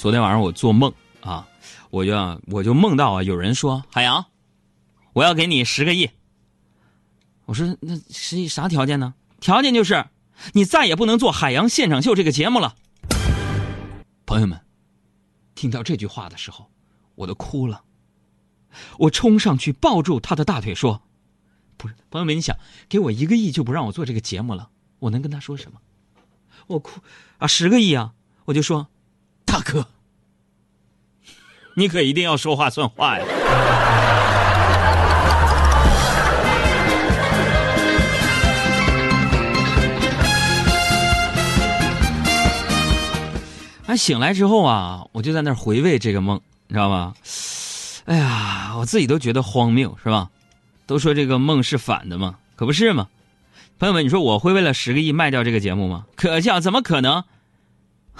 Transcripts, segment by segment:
昨天晚上我做梦啊，我就我就梦到啊，有人说海洋，我要给你十个亿。我说那十亿啥条件呢？条件就是你再也不能做《海洋现场秀》这个节目了。朋友们，听到这句话的时候，我都哭了。我冲上去抱住他的大腿说：“不是，朋友们，你想给我一个亿就不让我做这个节目了，我能跟他说什么？我哭啊，十个亿啊，我就说。”大哥，你可一定要说话算话呀！啊，醒来之后啊，我就在那回味这个梦，你知道吗？哎呀，我自己都觉得荒谬，是吧？都说这个梦是反的嘛，可不是嘛？朋友们，你说我会为了十个亿卖掉这个节目吗？可笑，怎么可能？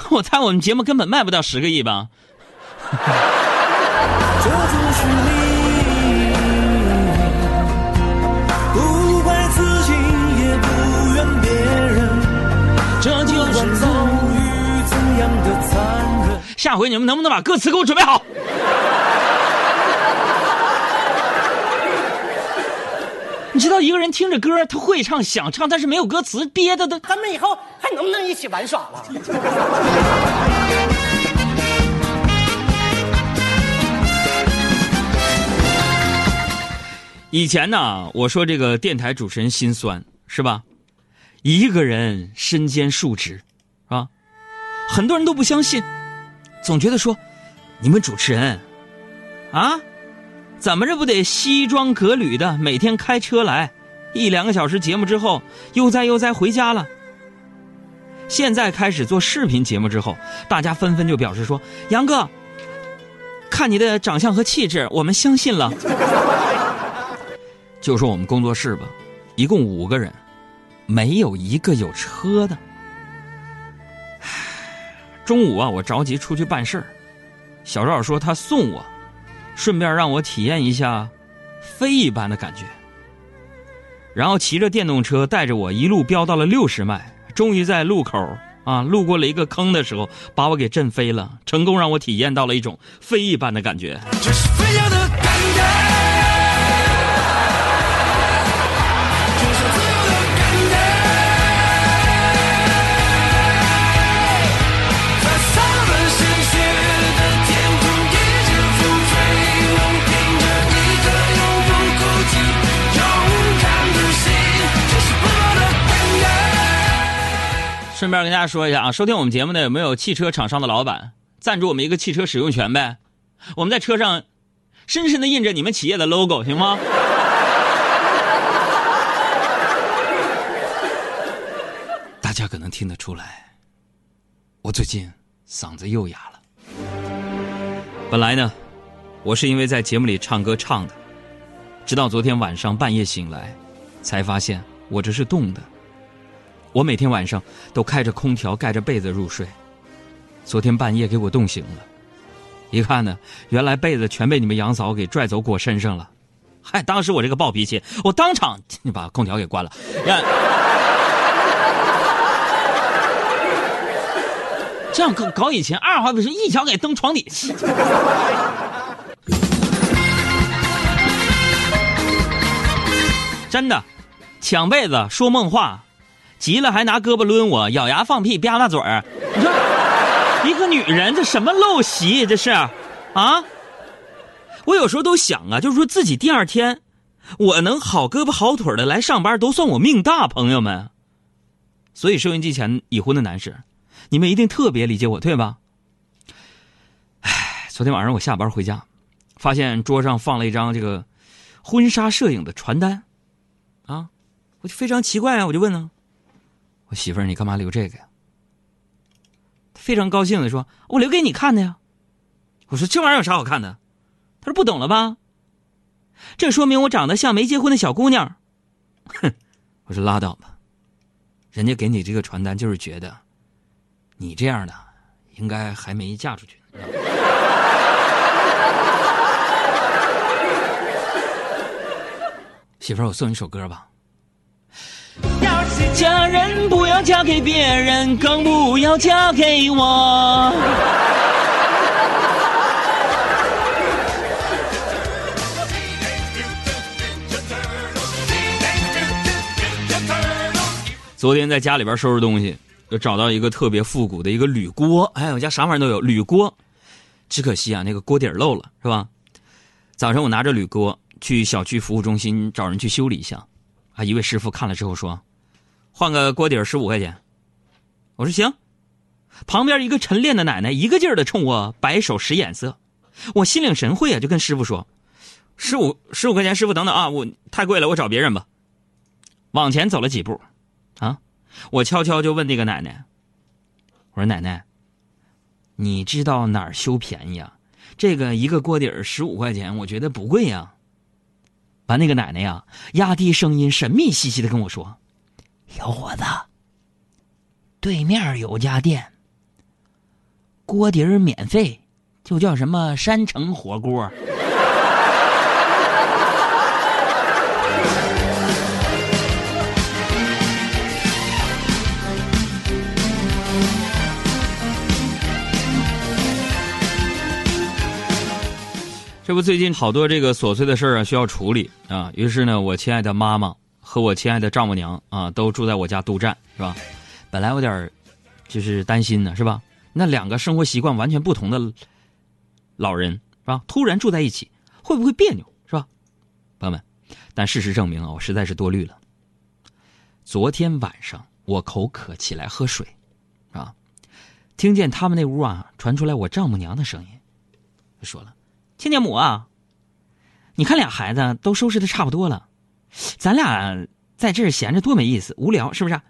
我猜我们节目根本卖不到十个亿吧。这就是你，不怪自己，也不怨别人。这就是遭遇怎样的残忍。下回你们能不能把歌词给我准备好？知道一个人听着歌，他会唱想唱，但是没有歌词，憋的都。咱们以后还能不能一起玩耍了？以前呢，我说这个电台主持人心酸是吧？一个人身兼数职，啊？很多人都不相信，总觉得说，你们主持人，啊？怎么着不得西装革履的每天开车来，一两个小时节目之后悠哉悠哉回家了。现在开始做视频节目之后，大家纷纷就表示说：“杨哥，看你的长相和气质，我们相信了。”就说我们工作室吧，一共五个人，没有一个有车的。中午啊，我着急出去办事儿，小赵说他送我。顺便让我体验一下飞一般的感觉，然后骑着电动车带着我一路飙到了六十迈，终于在路口啊路过了一个坑的时候，把我给震飞了，成功让我体验到了一种飞一般的感觉。顺便跟大家说一下啊，收听我们节目的有没有汽车厂商的老板赞助我们一个汽车使用权呗？我们在车上深深的印着你们企业的 logo，行吗？大家可能听得出来，我最近嗓子又哑了。本来呢，我是因为在节目里唱歌唱的，直到昨天晚上半夜醒来，才发现我这是冻的。我每天晚上都开着空调，盖着被子入睡。昨天半夜给我冻醒了，一看呢，原来被子全被你们杨嫂给拽走裹身上了。嗨，当时我这个暴脾气，我当场就把空调给关了。这样搞搞以前，二话不说，一脚给蹬床底下。真的，抢被子说梦话。急了还拿胳膊抡我，咬牙放屁吧嗒嘴儿。你说，一个女人这什么陋习？这是，啊？我有时候都想啊，就是说自己第二天，我能好胳膊好腿的来上班，都算我命大，朋友们。所以收音机前已婚的男士，你们一定特别理解我，对吧？唉，昨天晚上我下班回家，发现桌上放了一张这个婚纱摄影的传单，啊，我就非常奇怪啊，我就问呢。我媳妇儿，你干嘛留这个呀？非常高兴的说：“我留给你看的呀。”我说：“这玩意儿有啥好看的？”他说：“不懂了吧？这说明我长得像没结婚的小姑娘。”哼，我说拉倒吧，人家给你这个传单就是觉得你这样的应该还没嫁出去。媳妇儿，我送你首歌吧。嫁人不要嫁给别人更不要嫁给我。昨天在家里边收拾东西又找到一个特别复古的一个铝锅哎我家啥玩意儿都有铝锅。只可惜啊那个锅底漏了是吧？早上我拿着铝锅去小区服务中心找人去修理一下啊一位师傅看了之后说换个锅底十五块钱。”我说行。旁边一个晨练的奶奶一个劲儿的冲我摆手使眼色，我心领神会啊，就跟师傅说：“十五十五块钱，师傅等等啊，我太贵了，我找别人吧。”往前走了几步，啊，我悄悄就问那个奶奶：“我说奶奶，你知道哪儿修便宜啊？这个一个锅底儿十五块钱，我觉得不贵呀。”完，那个奶奶呀，压低声音，神秘兮兮的跟我说：“小伙子，对面有家店。”锅底儿免费，就叫什么山城火锅。这不，最近好多这个琐碎的事儿啊，需要处理啊。于是呢，我亲爱的妈妈和我亲爱的丈母娘啊，都住在我家督战，是吧？本来有点就是担心呢，是吧？那两个生活习惯完全不同的老人是吧？突然住在一起，会不会别扭是吧？朋友们，但事实证明啊，我实在是多虑了。昨天晚上我口渴起来喝水，啊，听见他们那屋啊传出来我丈母娘的声音，说了：“亲家母啊，你看俩孩子都收拾的差不多了，咱俩在这闲着多没意思，无聊是不是？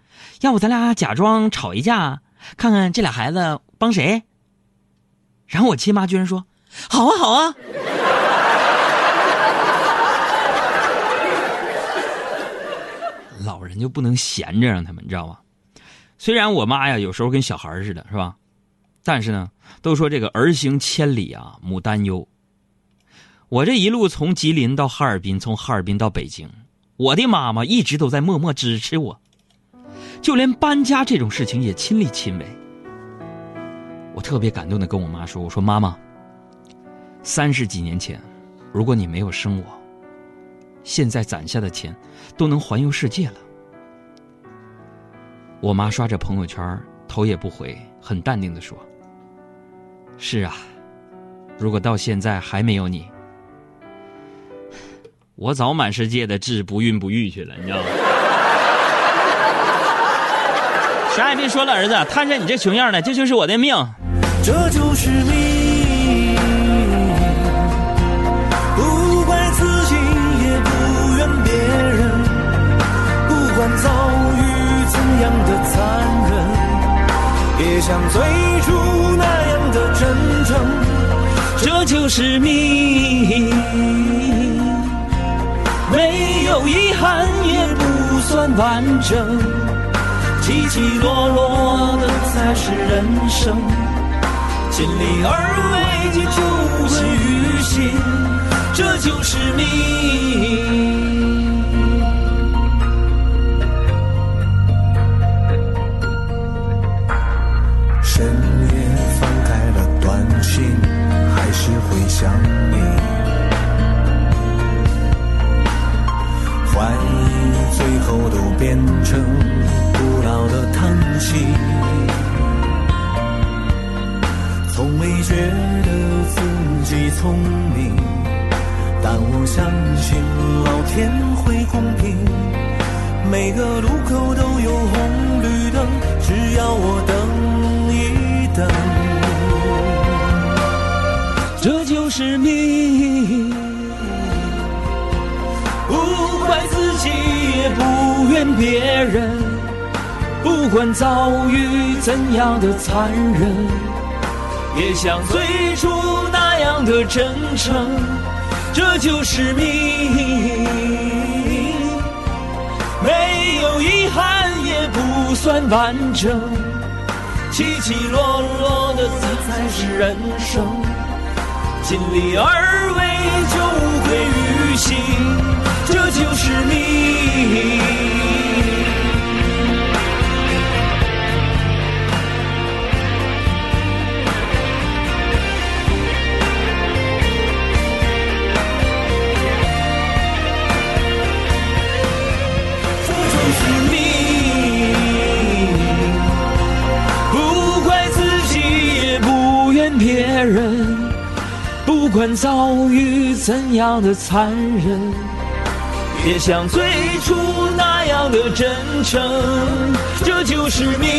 要不咱俩假装吵一架，看看这俩孩子。”帮谁？然后我亲妈居然说：“好啊，好啊。”老人就不能闲着让他们，你知道吗？虽然我妈呀有时候跟小孩似的，是吧？但是呢，都说这个儿行千里啊，母担忧。我这一路从吉林到哈尔滨，从哈尔滨到北京，我的妈妈一直都在默默支持我，就连搬家这种事情也亲力亲为。我特别感动的跟我妈说：“我说妈妈，三十几年前，如果你没有生我，现在攒下的钱都能环游世界了。”我妈刷着朋友圈，头也不回，很淡定的说：“是啊，如果到现在还没有你，我早满世界的治不孕不育去了，你知道吗？” 啥也别说了，儿子，看着你这熊样的，这就是我的命。这就是命，不怪自己，也不怨别人，不管遭遇怎样的残忍，也像最初那样的真诚。这就是命，没有遗憾也不算完整，起起落落的才是人生。尽力而为，就会于心，这就是命。天会公平。每个路口都有红绿灯，只要我等一等。这就是命，不怪自己，也不怨别人，不管遭遇怎样的残忍。也像最初那样的真诚，这就是命。没有遗憾也不算完整，起起落落的才是人生。尽力而为就无愧于心，这就是命。管遭遇怎样的残忍，别像最初那样的真诚，这就是命。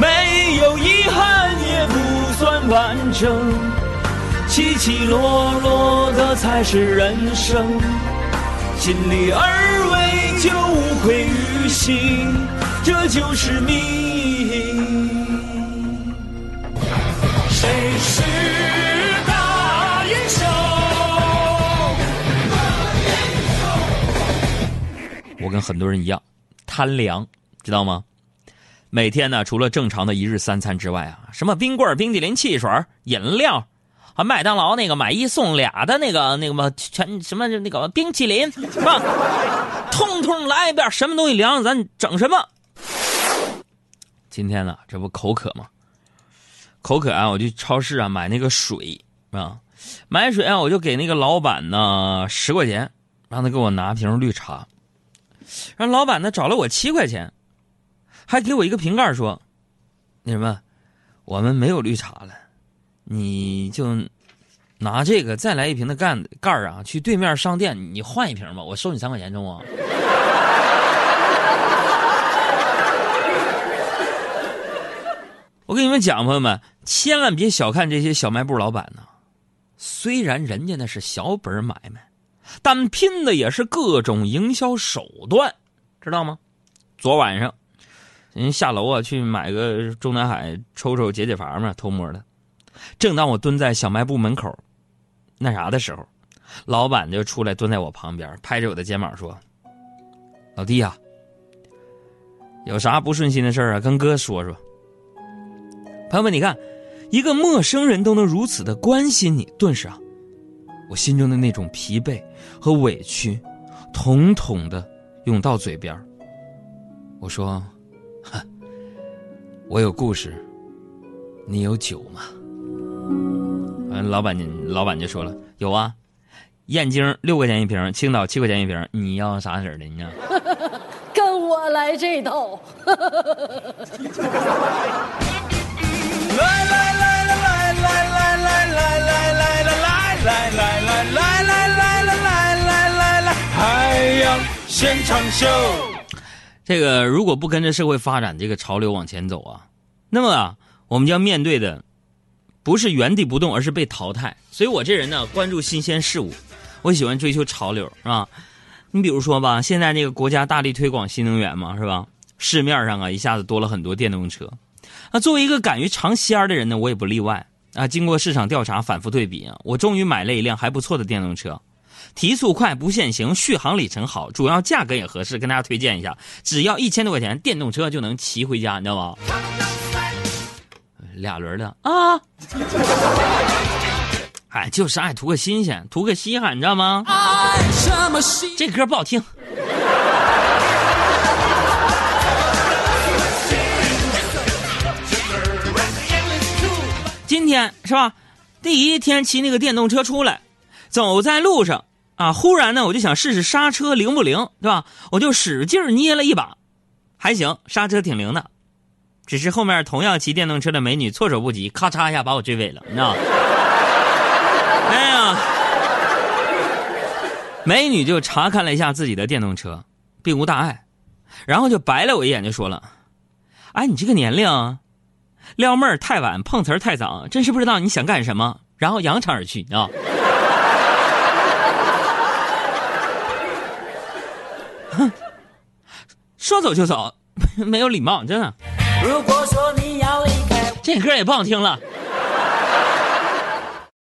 没有遗憾也不算完整，起起落落的才是人生。尽力而为就无愧于心，这就是命。跟很多人一样，贪凉，知道吗？每天呢，除了正常的一日三餐之外啊，什么冰棍、冰淇淋、汽水、饮料，啊，麦当劳那个买一送俩的那个那个嘛，全什么那个冰淇淋是吧？通通来一遍，什么东西凉咱整什么。今天呢，这不口渴吗？口渴啊，我去超市啊买那个水啊，买水啊，我就给那个老板呢十块钱，让他给我拿瓶绿茶。让老板呢找了我七块钱，还给我一个瓶盖说：“那什么，我们没有绿茶了，你就拿这个再来一瓶的盖盖啊，去对面商店你换一瓶吧，我收你三块钱中啊。”我跟你们讲，朋友们，千万别小看这些小卖部老板呢。虽然人家那是小本买卖，但拼的也是各种营销手段，知道吗？昨晚上，人下楼啊去买个中南海抽抽解解乏嘛，偷摸的。正当我蹲在小卖部门口，那啥的时候，老板就出来蹲在我旁边，拍着我的肩膀说：“老弟呀、有啥不顺心的事啊，跟哥说说。”朋友们，你看，一个陌生人都能如此的关心你，顿时啊，我心中的那种疲惫和委屈，统统的涌到嘴边我说：“哼，我有故事，你有酒吗？”嗯，老板，老板就说了：“有啊，燕京六块钱一瓶，青岛七块钱一瓶，你要啥色儿的呢？” 跟我来这套。现场秀。这个如果不跟着社会发展这个潮流往前走啊，那么啊，我们将面对的不是原地不动，而是被淘汰。所以我这人呢，关注新鲜事物，我喜欢追求潮流，是吧？你比如说吧，现在这个国家大力推广新能源嘛，是吧？市面上啊，一下子多了很多电动车。那作为一个敢于尝鲜儿的人呢，我也不例外啊。经过市场调查，反复对比啊，我终于买了一辆还不错的电动车。提速快，不限行，续航里程好，主要价格也合适，跟大家推荐一下，只要一千多块钱，电动车就能骑回家，你知道吗？俩轮的啊，哎，就是爱图个新鲜，图个稀罕，你知道吗？这歌不好听。今天是吧？第一天骑那个电动车出来，走在路上啊，忽然呢，我就想试试刹车灵不灵，对吧？我就使劲捏了一把，还行，刹车挺灵的。只是后面同样骑电动车的美女措手不及，咔嚓一下把我追尾了，你知道？哎呀，美女就查看了一下自己的电动车，并无大碍，然后就白了我一眼，就说了：“哎，你这个年龄。”撩妹儿太晚，碰瓷儿太早，真是不知道你想干什么。然后扬长而去啊！哼，说走就走，没有礼貌，真的。如果说你要离开，这歌也不好听了。